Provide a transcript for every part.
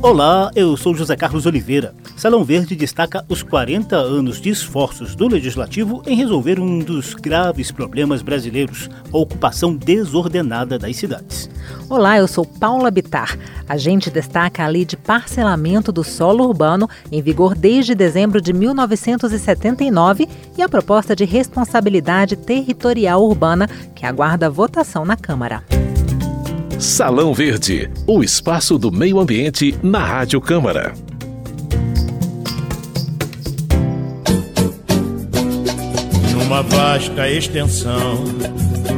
Olá, eu sou José Carlos Oliveira. Salão Verde destaca os 40 anos de esforços do Legislativo em resolver um dos graves problemas brasileiros, a ocupação desordenada das cidades. Olá, eu sou Paula Bitar. A gente destaca a lei de parcelamento do solo urbano, em vigor desde dezembro de 1979, e a proposta de responsabilidade territorial urbana, que aguarda votação na Câmara. Salão Verde, o espaço do meio ambiente na Rádio Câmara. Numa vasta extensão,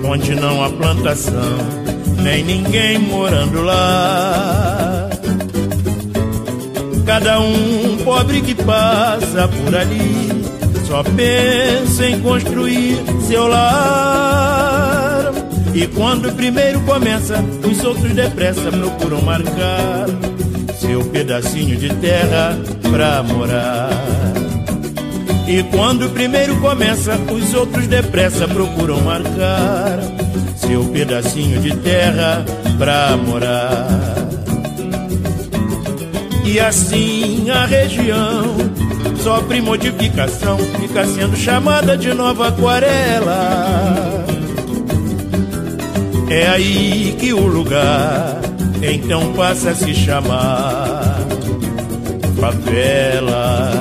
onde não há plantação, nem ninguém morando lá. Cada um pobre que passa por ali, só pensa em construir seu lar e quando o primeiro começa, os outros depressa procuram marcar seu pedacinho de terra pra morar. E quando o primeiro começa, os outros depressa procuram marcar seu pedacinho de terra pra morar. E assim a região sofre modificação, fica sendo chamada de nova aquarela. É aí que o lugar então passa a se chamar favela.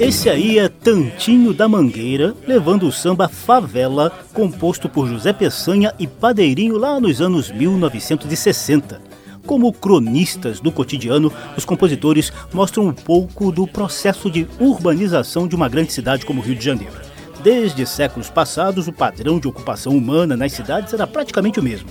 Esse aí é Tantinho da Mangueira, levando o samba Favela, composto por José Peçanha e Padeirinho lá nos anos 1960. Como cronistas do cotidiano, os compositores mostram um pouco do processo de urbanização de uma grande cidade como Rio de Janeiro. Desde séculos passados, o padrão de ocupação humana nas cidades era praticamente o mesmo.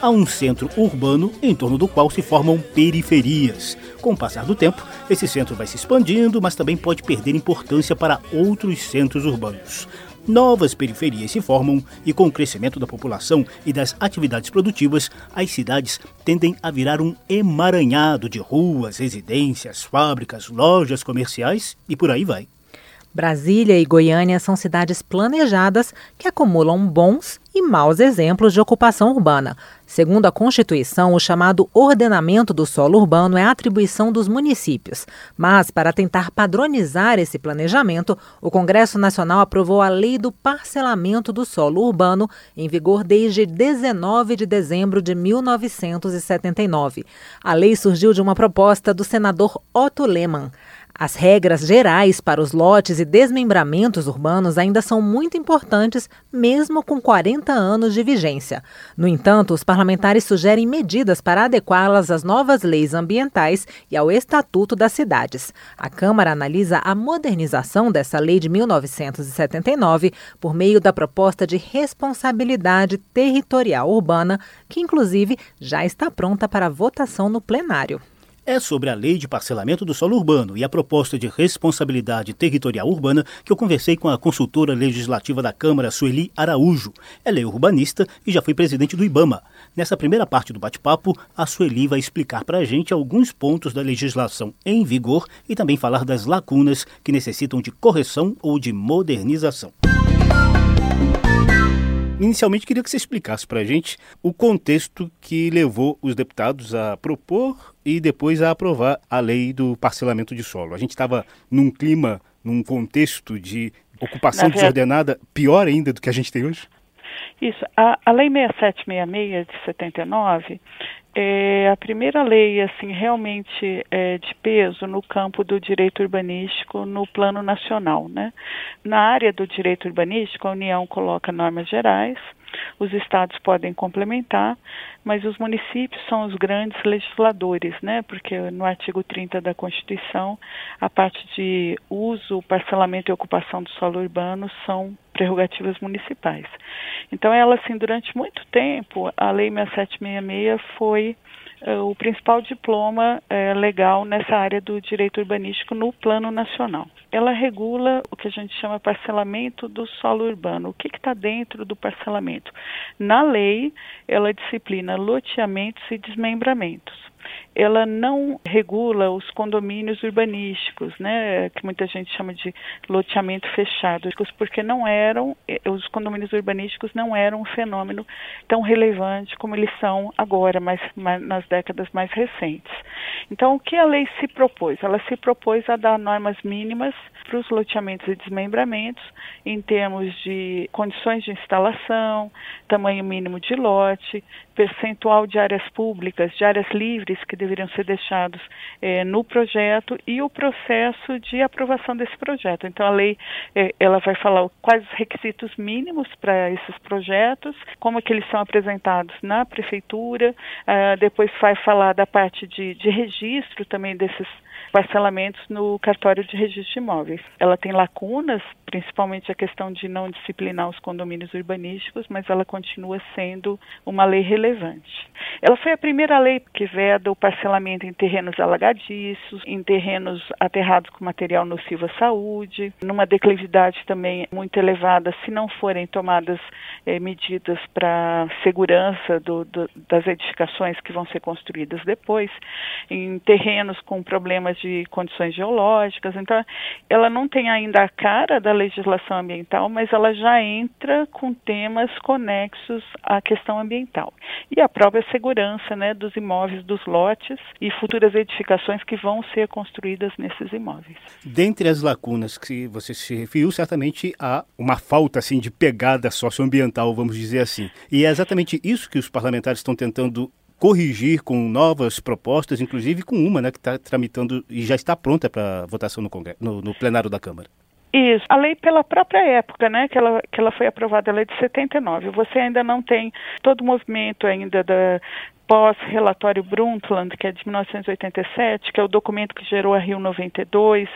Há um centro urbano em torno do qual se formam periferias. Com o passar do tempo, esse centro vai se expandindo, mas também pode perder importância para outros centros urbanos. Novas periferias se formam e, com o crescimento da população e das atividades produtivas, as cidades tendem a virar um emaranhado de ruas, residências, fábricas, lojas comerciais e por aí vai. Brasília e Goiânia são cidades planejadas que acumulam bons e maus exemplos de ocupação urbana. Segundo a Constituição, o chamado ordenamento do solo urbano é atribuição dos municípios. Mas, para tentar padronizar esse planejamento, o Congresso Nacional aprovou a Lei do Parcelamento do Solo Urbano, em vigor desde 19 de dezembro de 1979. A lei surgiu de uma proposta do senador Otto Lehmann. As regras gerais para os lotes e desmembramentos urbanos ainda são muito importantes, mesmo com 40 anos de vigência. No entanto, os parlamentares sugerem medidas para adequá-las às novas leis ambientais e ao Estatuto das Cidades. A Câmara analisa a modernização dessa lei de 1979 por meio da proposta de responsabilidade territorial urbana, que inclusive já está pronta para votação no plenário é sobre a lei de parcelamento do solo urbano e a proposta de responsabilidade territorial urbana que eu conversei com a consultora legislativa da Câmara, Sueli Araújo. Ela é urbanista e já foi presidente do IBAMA. Nessa primeira parte do bate-papo, a Sueli vai explicar para a gente alguns pontos da legislação em vigor e também falar das lacunas que necessitam de correção ou de modernização. Inicialmente, queria que você explicasse para a gente o contexto que levou os deputados a propor e depois a aprovar a lei do parcelamento de solo. A gente estava num clima, num contexto de ocupação desordenada pior ainda do que a gente tem hoje? Isso. A, a Lei 6766 de 79 é a primeira lei assim realmente é, de peso no campo do direito urbanístico no plano nacional, né? Na área do direito urbanístico, a União coloca normas gerais, os estados podem complementar, mas os municípios são os grandes legisladores, né? Porque no artigo 30 da Constituição, a parte de uso, parcelamento e ocupação do solo urbano são prerrogativas municipais. Então, ela assim, durante muito tempo, a Lei 6766 foi uh, o principal diploma uh, legal nessa área do direito urbanístico no plano nacional. Ela regula o que a gente chama parcelamento do solo urbano. O que está dentro do parcelamento? Na lei, ela disciplina loteamentos e desmembramentos ela não regula os condomínios urbanísticos, né, que muita gente chama de loteamento fechado, porque não eram, eh, os condomínios urbanísticos não eram um fenômeno tão relevante como eles são agora, mas, mas nas décadas mais recentes. Então, o que a lei se propôs? Ela se propôs a dar normas mínimas para os loteamentos e desmembramentos em termos de condições de instalação, tamanho mínimo de lote, percentual de áreas públicas, de áreas livres que deveriam ser deixados eh, no projeto e o processo de aprovação desse projeto. Então a lei eh, ela vai falar quais os requisitos mínimos para esses projetos, como é que eles são apresentados na prefeitura, uh, depois vai falar da parte de, de registro também desses parcelamentos no cartório de registro de imóveis. Ela tem lacunas, principalmente a questão de não disciplinar os condomínios urbanísticos, mas ela continua sendo uma lei relevante. Ela foi a primeira lei que veda o parcelamento em terrenos alagadiços, em terrenos aterrados com material nocivo à saúde, numa declividade também muito elevada, se não forem tomadas eh, medidas para segurança do, do, das edificações que vão ser construídas depois, em terrenos com problemas de condições geológicas. Então, ela não tem ainda a cara da legislação ambiental, mas ela já entra com temas conexos à questão ambiental. E a própria segurança né, dos imóveis, dos lotes e futuras edificações que vão ser construídas nesses imóveis. Dentre as lacunas que você se referiu, certamente há uma falta assim de pegada socioambiental, vamos dizer assim. E é exatamente isso que os parlamentares estão tentando corrigir com novas propostas, inclusive com uma né, que está tramitando e já está pronta para votação no, Congresso, no, no plenário da Câmara. Isso, a lei pela própria época, né, que ela, que ela foi aprovada, a lei de 79. Você ainda não tem todo o movimento ainda da, pós-relatório Brundtland, que é de 1987, que é o documento que gerou a Rio 92,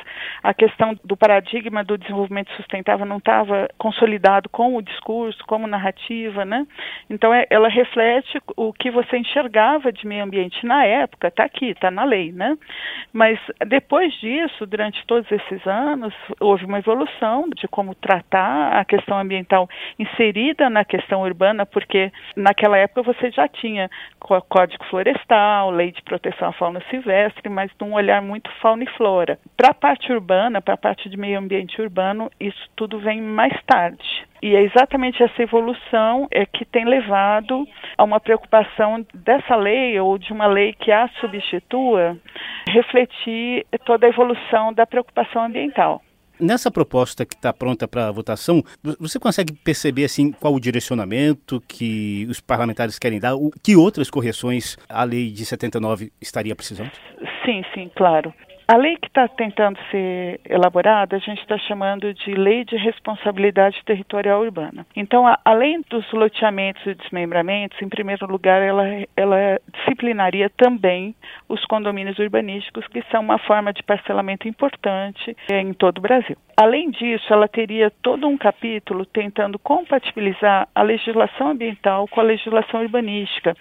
a questão do paradigma do desenvolvimento sustentável não estava consolidado com o discurso, como narrativa, né? Então é, ela reflete o que você enxergava de meio ambiente na época, está aqui, está na lei, né? Mas depois disso, durante todos esses anos, houve uma evolução de como tratar a questão ambiental inserida na questão urbana, porque naquela época você já tinha Código Florestal, Lei de Proteção à Fauna Silvestre, mas de um olhar muito fauna e flora. Para a parte urbana, para a parte de meio ambiente urbano, isso tudo vem mais tarde. E é exatamente essa evolução é que tem levado a uma preocupação dessa lei ou de uma lei que a substitua refletir toda a evolução da preocupação ambiental. Nessa proposta que está pronta para votação, você consegue perceber assim qual o direcionamento que os parlamentares querem dar? Que outras correções a lei de 79 estaria precisando? Sim, sim, claro. A lei que está tentando ser elaborada, a gente está chamando de Lei de Responsabilidade Territorial Urbana. Então, a, além dos loteamentos e desmembramentos, em primeiro lugar, ela, ela disciplinaria também os condomínios urbanísticos, que são uma forma de parcelamento importante é, em todo o Brasil. Além disso, ela teria todo um capítulo tentando compatibilizar a legislação ambiental com a legislação urbanística.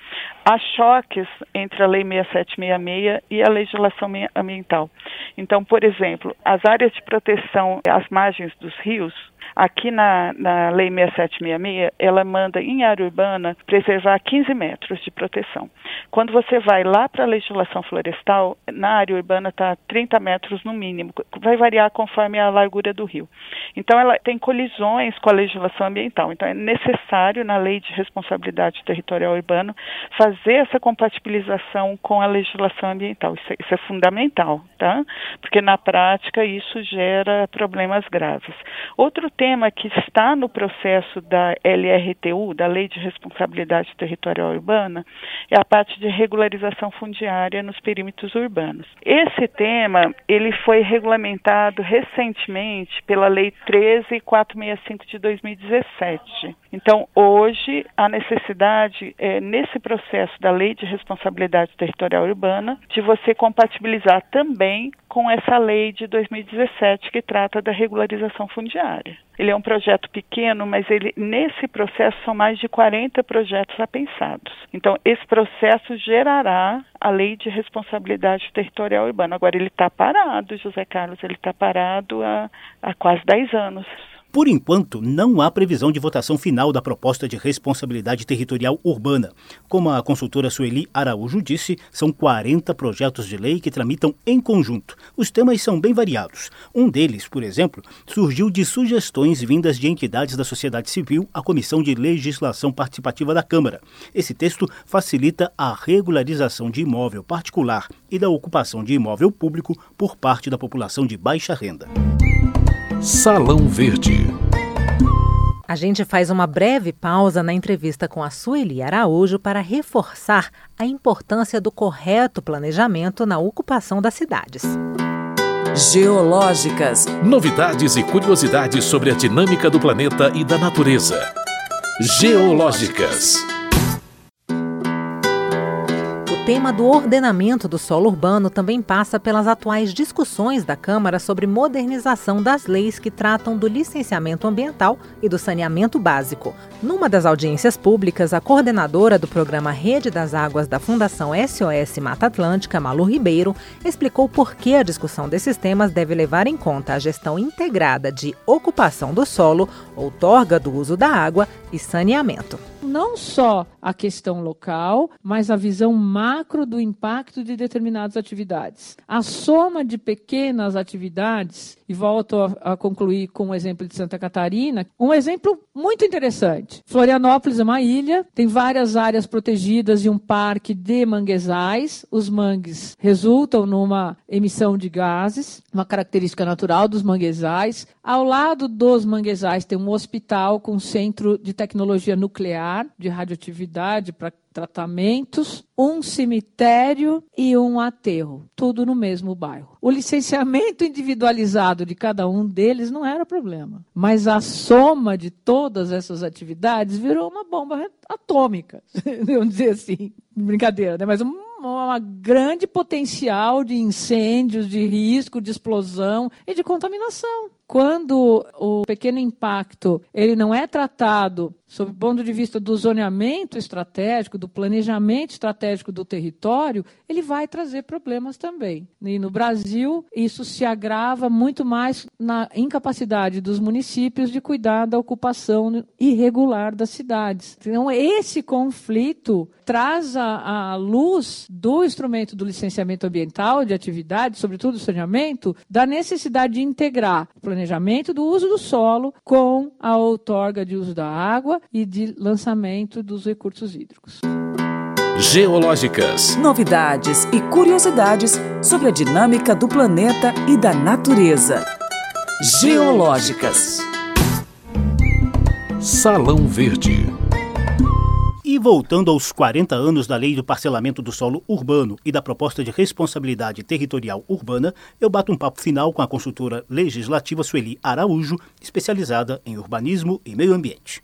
Há choques entre a Lei 6766 e a legislação ambiental. Então, por exemplo, as áreas de proteção às margens dos rios Aqui na, na Lei 6766, ela manda em área urbana preservar 15 metros de proteção. Quando você vai lá para a legislação florestal, na área urbana está 30 metros no mínimo, vai variar conforme a largura do rio. Então, ela tem colisões com a legislação ambiental. Então, é necessário, na Lei de Responsabilidade Territorial Urbana, fazer essa compatibilização com a legislação ambiental. Isso é, isso é fundamental, tá? Porque na prática isso gera problemas graves. Outro tema que está no processo da LRTU, da Lei de Responsabilidade Territorial Urbana, é a parte de regularização fundiária nos perímetros urbanos. Esse tema, ele foi regulamentado recentemente pela Lei 13465 de 2017. Então, hoje, a necessidade é, nesse processo da Lei de Responsabilidade Territorial Urbana, de você compatibilizar também com essa lei de 2017 que trata da regularização fundiária. Ele é um projeto pequeno, mas ele nesse processo são mais de 40 projetos apensados. Então, esse processo gerará a lei de responsabilidade territorial urbana. Agora, ele está parado, José Carlos, ele está parado há, há quase 10 anos. Por enquanto, não há previsão de votação final da proposta de responsabilidade territorial urbana. Como a consultora Sueli Araújo disse, são 40 projetos de lei que tramitam em conjunto. Os temas são bem variados. Um deles, por exemplo, surgiu de sugestões vindas de entidades da sociedade civil à Comissão de Legislação Participativa da Câmara. Esse texto facilita a regularização de imóvel particular e da ocupação de imóvel público por parte da população de baixa renda. Salão Verde. A gente faz uma breve pausa na entrevista com a Sueli Araújo para reforçar a importância do correto planejamento na ocupação das cidades. Geológicas. Novidades e curiosidades sobre a dinâmica do planeta e da natureza. Geológicas tema do ordenamento do solo urbano também passa pelas atuais discussões da Câmara sobre modernização das leis que tratam do licenciamento ambiental e do saneamento básico. Numa das audiências públicas, a coordenadora do programa Rede das Águas da Fundação SOS Mata Atlântica, Malu Ribeiro, explicou por que a discussão desses temas deve levar em conta a gestão integrada de ocupação do solo, outorga do uso da água e saneamento não só a questão local, mas a visão macro do impacto de determinadas atividades. A soma de pequenas atividades, e volto a, a concluir com o um exemplo de Santa Catarina, um exemplo muito interessante. Florianópolis é uma ilha, tem várias áreas protegidas e um parque de manguezais. Os mangues resultam numa emissão de gases, uma característica natural dos manguezais. Ao lado dos manguezais tem um hospital com centro de tecnologia nuclear de radioatividade para tratamentos, um cemitério e um aterro, tudo no mesmo bairro. O licenciamento individualizado de cada um deles não era problema, mas a soma de todas essas atividades virou uma bomba atômica, vamos dizer assim, brincadeira, né? mas um grande potencial de incêndios, de risco, de explosão e de contaminação. Quando o pequeno impacto ele não é tratado sob o ponto de vista do zoneamento estratégico, do planejamento estratégico do território, ele vai trazer problemas também. E no Brasil, isso se agrava muito mais na incapacidade dos municípios de cuidar da ocupação irregular das cidades. Então, esse conflito traz à luz do instrumento do licenciamento ambiental de atividade, sobretudo o saneamento, da necessidade de integrar o planejamento do uso do solo com a outorga de uso da água e de lançamento dos recursos hídricos. Geológicas. Novidades e curiosidades sobre a dinâmica do planeta e da natureza. Geológicas. Salão Verde. E voltando aos 40 anos da Lei do Parcelamento do Solo Urbano e da proposta de responsabilidade territorial urbana, eu bato um papo final com a consultora legislativa Sueli Araújo, especializada em urbanismo e meio ambiente.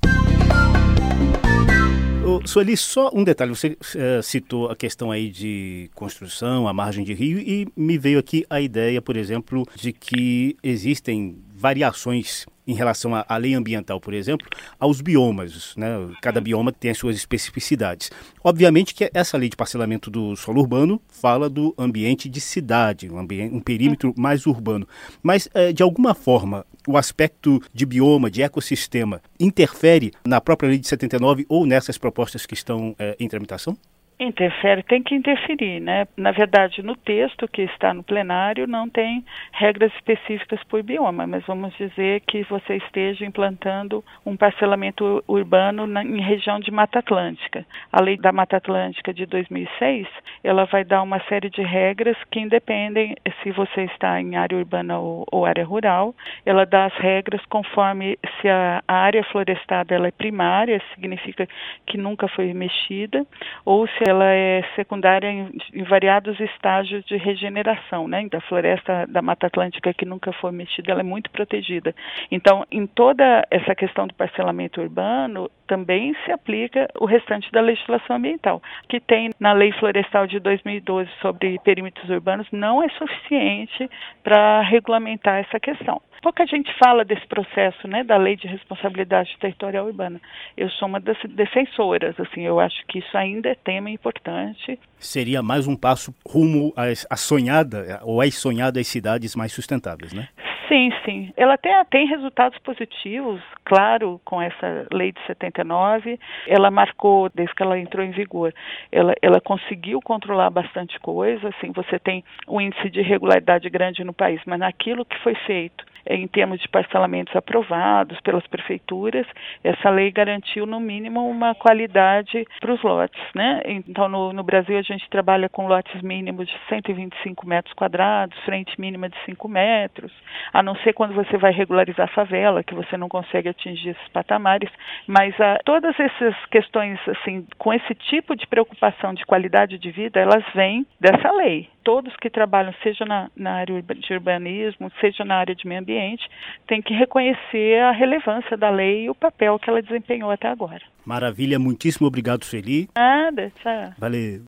Sueli, só um detalhe. Você é, citou a questão aí de construção, a margem de rio, e me veio aqui a ideia, por exemplo, de que existem variações em relação à, lei ambiental, por exemplo, aos biomas. Né? Cada bioma tem as suas especificidades. Obviamente que essa lei de parcelamento do solo urbano fala do ambiente de cidade, um, ambiente, um perímetro mais urbano. Mas, é, de alguma forma, o aspecto de bioma, de ecossistema, interfere na própria lei de 79 ou nessas propostas que estão é, em tramitação? Interfere, tem que interferir, né? Na verdade, no texto que está no plenário não tem regras específicas por bioma, mas vamos dizer que você esteja implantando um parcelamento urbano na, em região de Mata Atlântica. A lei da Mata Atlântica de 2006, ela vai dar uma série de regras que independem se você está em área urbana ou, ou área rural. Ela dá as regras conforme se a, a área florestada ela é primária, significa que nunca foi mexida, ou se ela é secundária em, em, variados estágios de regeneração, né? Da floresta da Mata Atlântica que nunca foi mexida, ela é muito protegida. Então, em toda essa questão do parcelamento urbano, também se aplica o restante da legislação ambiental, que tem na Lei Florestal de 2012 sobre perímetros urbanos, não é suficiente para regulamentar essa questão. Pouca gente fala desse processo, né, da lei de responsabilidade territorial urbana. Eu sou uma das defensoras, assim, eu acho que isso ainda é tema importante. Seria mais um passo rumo à sonhada ou às sonhadas cidades mais sustentáveis, né? Sim, sim. Ela até tem resultados positivos, claro, com essa lei de 79. Ela marcou, desde que ela entrou em vigor, ela, ela conseguiu controlar bastante coisa. Assim, você tem um índice de irregularidade grande no país, mas naquilo que foi feito em termos de parcelamentos aprovados pelas prefeituras, essa lei garantiu no mínimo uma qualidade para os lotes, né? Então no, no, Brasil a gente trabalha com lotes mínimos de 125 metros quadrados, frente mínima de 5 metros, a não ser quando você vai regularizar a favela, que você não consegue atingir esses patamares, mas a, ah, todas essas questões assim, com esse tipo de preocupação de qualidade de vida, elas vêm dessa lei todos que trabalham, seja na, na, área de urbanismo, seja na área de meio ambiente, têm que reconhecer a relevância da lei e o papel que ela desempenhou até agora. Maravilha, muitíssimo obrigado, Sueli. Nada, tchau. Valeu.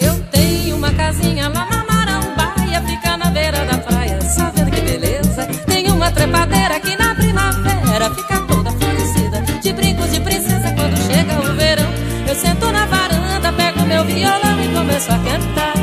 Eu tenho uma casinha lá na Marambaia, fica na beira da praia, só vendo que beleza. Tem uma trepadeira aqui começo a cantar.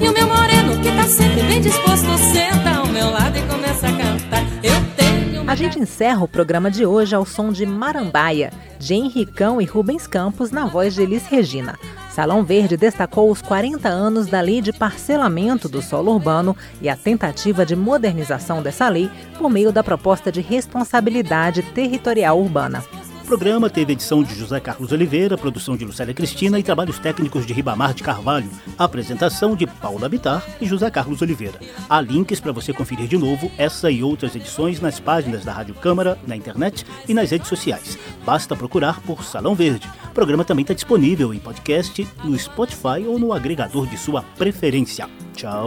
E o meu moreno, que tá sempre bem disposto, senta ao meu lado e começa a cantar. Eu tenho. A gente encerra o programa de hoje ao som de Marambaia, de Henricão e Rubens Campos, na voz de Elis Regina. Salão Verde destacou os 40 anos da Lei de Parcelamento do Solo Urbano e a tentativa de modernização dessa lei por meio da proposta de responsabilidade territorial urbana. O programa teve edição de José Carlos Oliveira, produção de Lucélia Cristina e trabalhos técnicos de Ribamar de Carvalho. Apresentação de Paula Bitar e José Carlos Oliveira. Há links para você conferir de novo essa e outras edições nas páginas da Rádio Câmara, na internet e nas redes sociais. Basta procurar por Salão Verde. O programa também está disponível em podcast, no Spotify ou no agregador de sua preferência. Tchau.